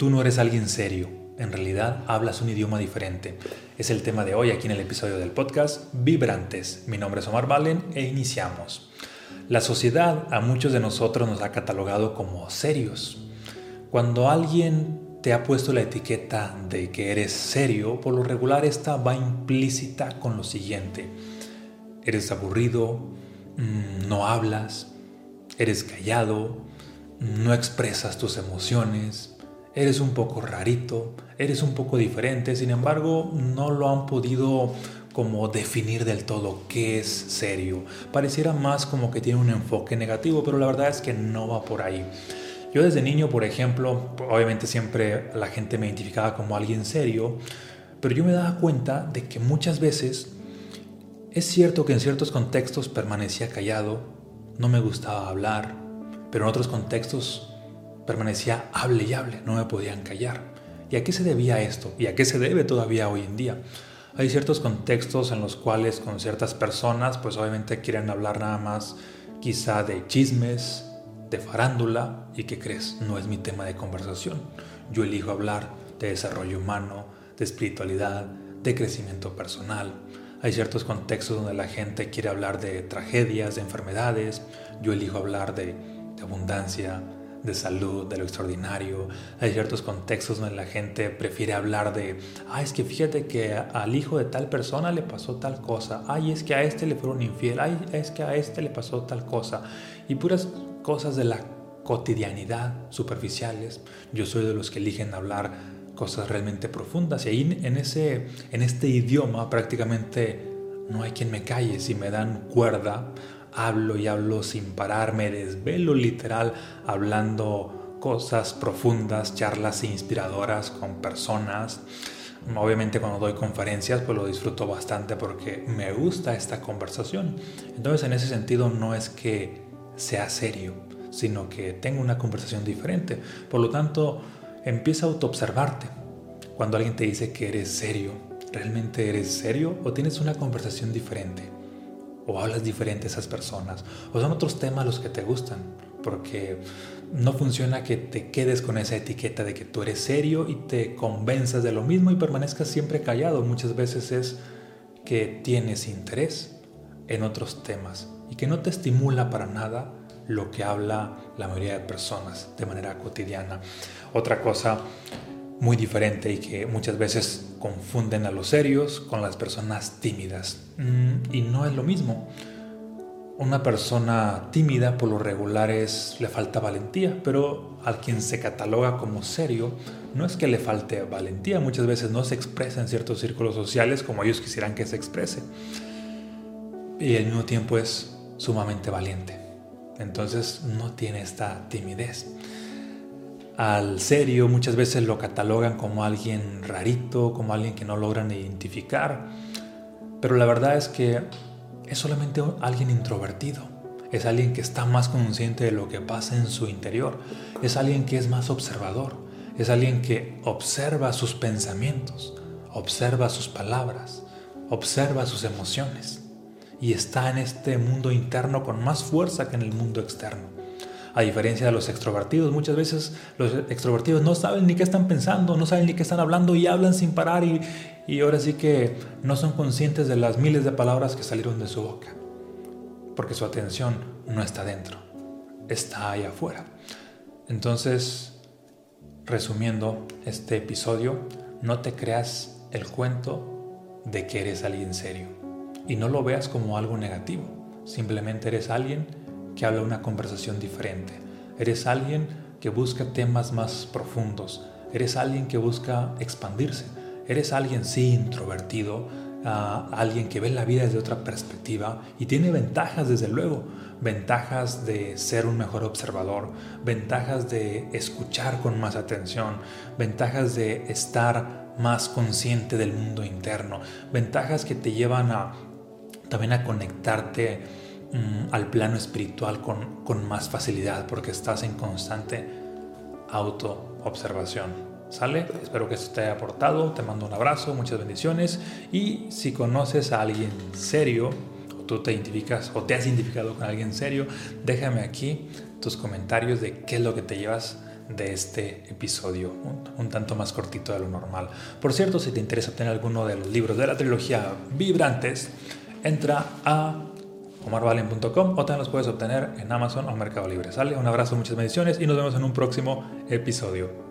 tú no eres alguien serio. En realidad hablas un idioma diferente. Es el tema de hoy aquí en el episodio del podcast Vibrantes. Mi nombre es Omar Valen e iniciamos. La sociedad a muchos de nosotros nos ha catalogado como serios. Cuando alguien te ha puesto la etiqueta de que eres serio, por lo regular esta va implícita con lo siguiente. Eres aburrido, mm, no hablas, eres callado, no expresas tus emociones, eres un poco rarito, eres un poco diferente, sin embargo no lo han podido como definir del todo qué es serio. Pareciera más como que tiene un enfoque negativo, pero la verdad es que no va por ahí. Yo desde niño, por ejemplo, obviamente siempre la gente me identificaba como alguien serio, pero yo me daba cuenta de que muchas veces es cierto que en ciertos contextos permanecía callado, no me gustaba hablar, pero en otros contextos permanecía hable y hable, no me podían callar. ¿Y a qué se debía esto? ¿Y a qué se debe todavía hoy en día? Hay ciertos contextos en los cuales con ciertas personas pues obviamente quieren hablar nada más quizá de chismes, de farándula y que crees, no es mi tema de conversación. Yo elijo hablar de desarrollo humano, de espiritualidad, de crecimiento personal. Hay ciertos contextos donde la gente quiere hablar de tragedias, de enfermedades. Yo elijo hablar de, abundancia, de salud, de lo extraordinario. Hay ciertos contextos donde la gente prefiere hablar de, ay, es que fíjate que al hijo de tal persona le pasó tal cosa, ay, es que a este le fueron infiel, ay, es que a este le pasó tal cosa. Y puras cosas de la cotidianidad superficiales. Yo soy de los que eligen hablar cosas realmente profundas. Y ahí en, ese, en este idioma prácticamente no hay quien me calle. Si me dan cuerda, hablo y hablo sin parar, me desvelo literal hablando cosas profundas, charlas inspiradoras con personas. Obviamente cuando doy conferencias pues lo disfruto bastante porque me gusta esta conversación. Entonces en ese sentido no es que sea serio, sino que tenga una conversación diferente. Por lo tanto, Empieza a autoobservarte. Cuando alguien te dice que eres serio, ¿realmente eres serio o tienes una conversación diferente? ¿O hablas diferente a esas personas? ¿O son otros temas los que te gustan? Porque no funciona que te quedes con esa etiqueta de que tú eres serio y te convenzas de lo mismo y permanezcas siempre callado. Muchas veces es que tienes interés en otros temas y que no te estimula para nada lo que habla la mayoría de personas de manera cotidiana. Otra cosa muy diferente y que muchas veces confunden a los serios con las personas tímidas. Mm, y no es lo mismo. Una persona tímida por lo regular es, le falta valentía, pero al quien se cataloga como serio no es que le falte valentía, muchas veces no se expresa en ciertos círculos sociales como ellos quisieran que se exprese. Y al mismo tiempo es sumamente valiente. Entonces no tiene esta timidez. Al serio muchas veces lo catalogan como alguien rarito, como alguien que no logran identificar, pero la verdad es que es solamente alguien introvertido, es alguien que está más consciente de lo que pasa en su interior, es alguien que es más observador, es alguien que observa sus pensamientos, observa sus palabras, observa sus emociones y está en este mundo interno con más fuerza que en el mundo externo. A diferencia de los extrovertidos, muchas veces los extrovertidos no saben ni qué están pensando, no saben ni qué están hablando y hablan sin parar y, y ahora sí que no son conscientes de las miles de palabras que salieron de su boca, porque su atención no está dentro, está ahí afuera. Entonces, resumiendo este episodio, no te creas el cuento de que eres alguien serio y no lo veas como algo negativo. Simplemente eres alguien que habla una conversación diferente. Eres alguien que busca temas más profundos. Eres alguien que busca expandirse. Eres alguien, sí, introvertido, ah, alguien que ve la vida desde otra perspectiva y tiene ventajas, desde luego. Ventajas de ser un mejor observador, ventajas de escuchar con más atención, ventajas de estar más consciente del mundo interno, ventajas que te llevan a también a conectarte mm, al plano espiritual con, con más facilidad porque estás en constante auto-observación. ¿Sale? Espero que esto te haya aportado. Te mando un abrazo, muchas bendiciones. Y si conoces a alguien serio, o tú te identificas o te has identificado con alguien serio, déjame aquí tus comentarios de qué es lo que te llevas de este episodio, un, tanto más cortito de lo normal. Por cierto, si te interesa obtener alguno de los libros de la trilogía Vibrantes, entra a omarvalen.com o también los puedes obtener en Amazon o Mercado Libre. Sale, un abrazo, muchas bendiciones y nos vemos en un próximo episodio.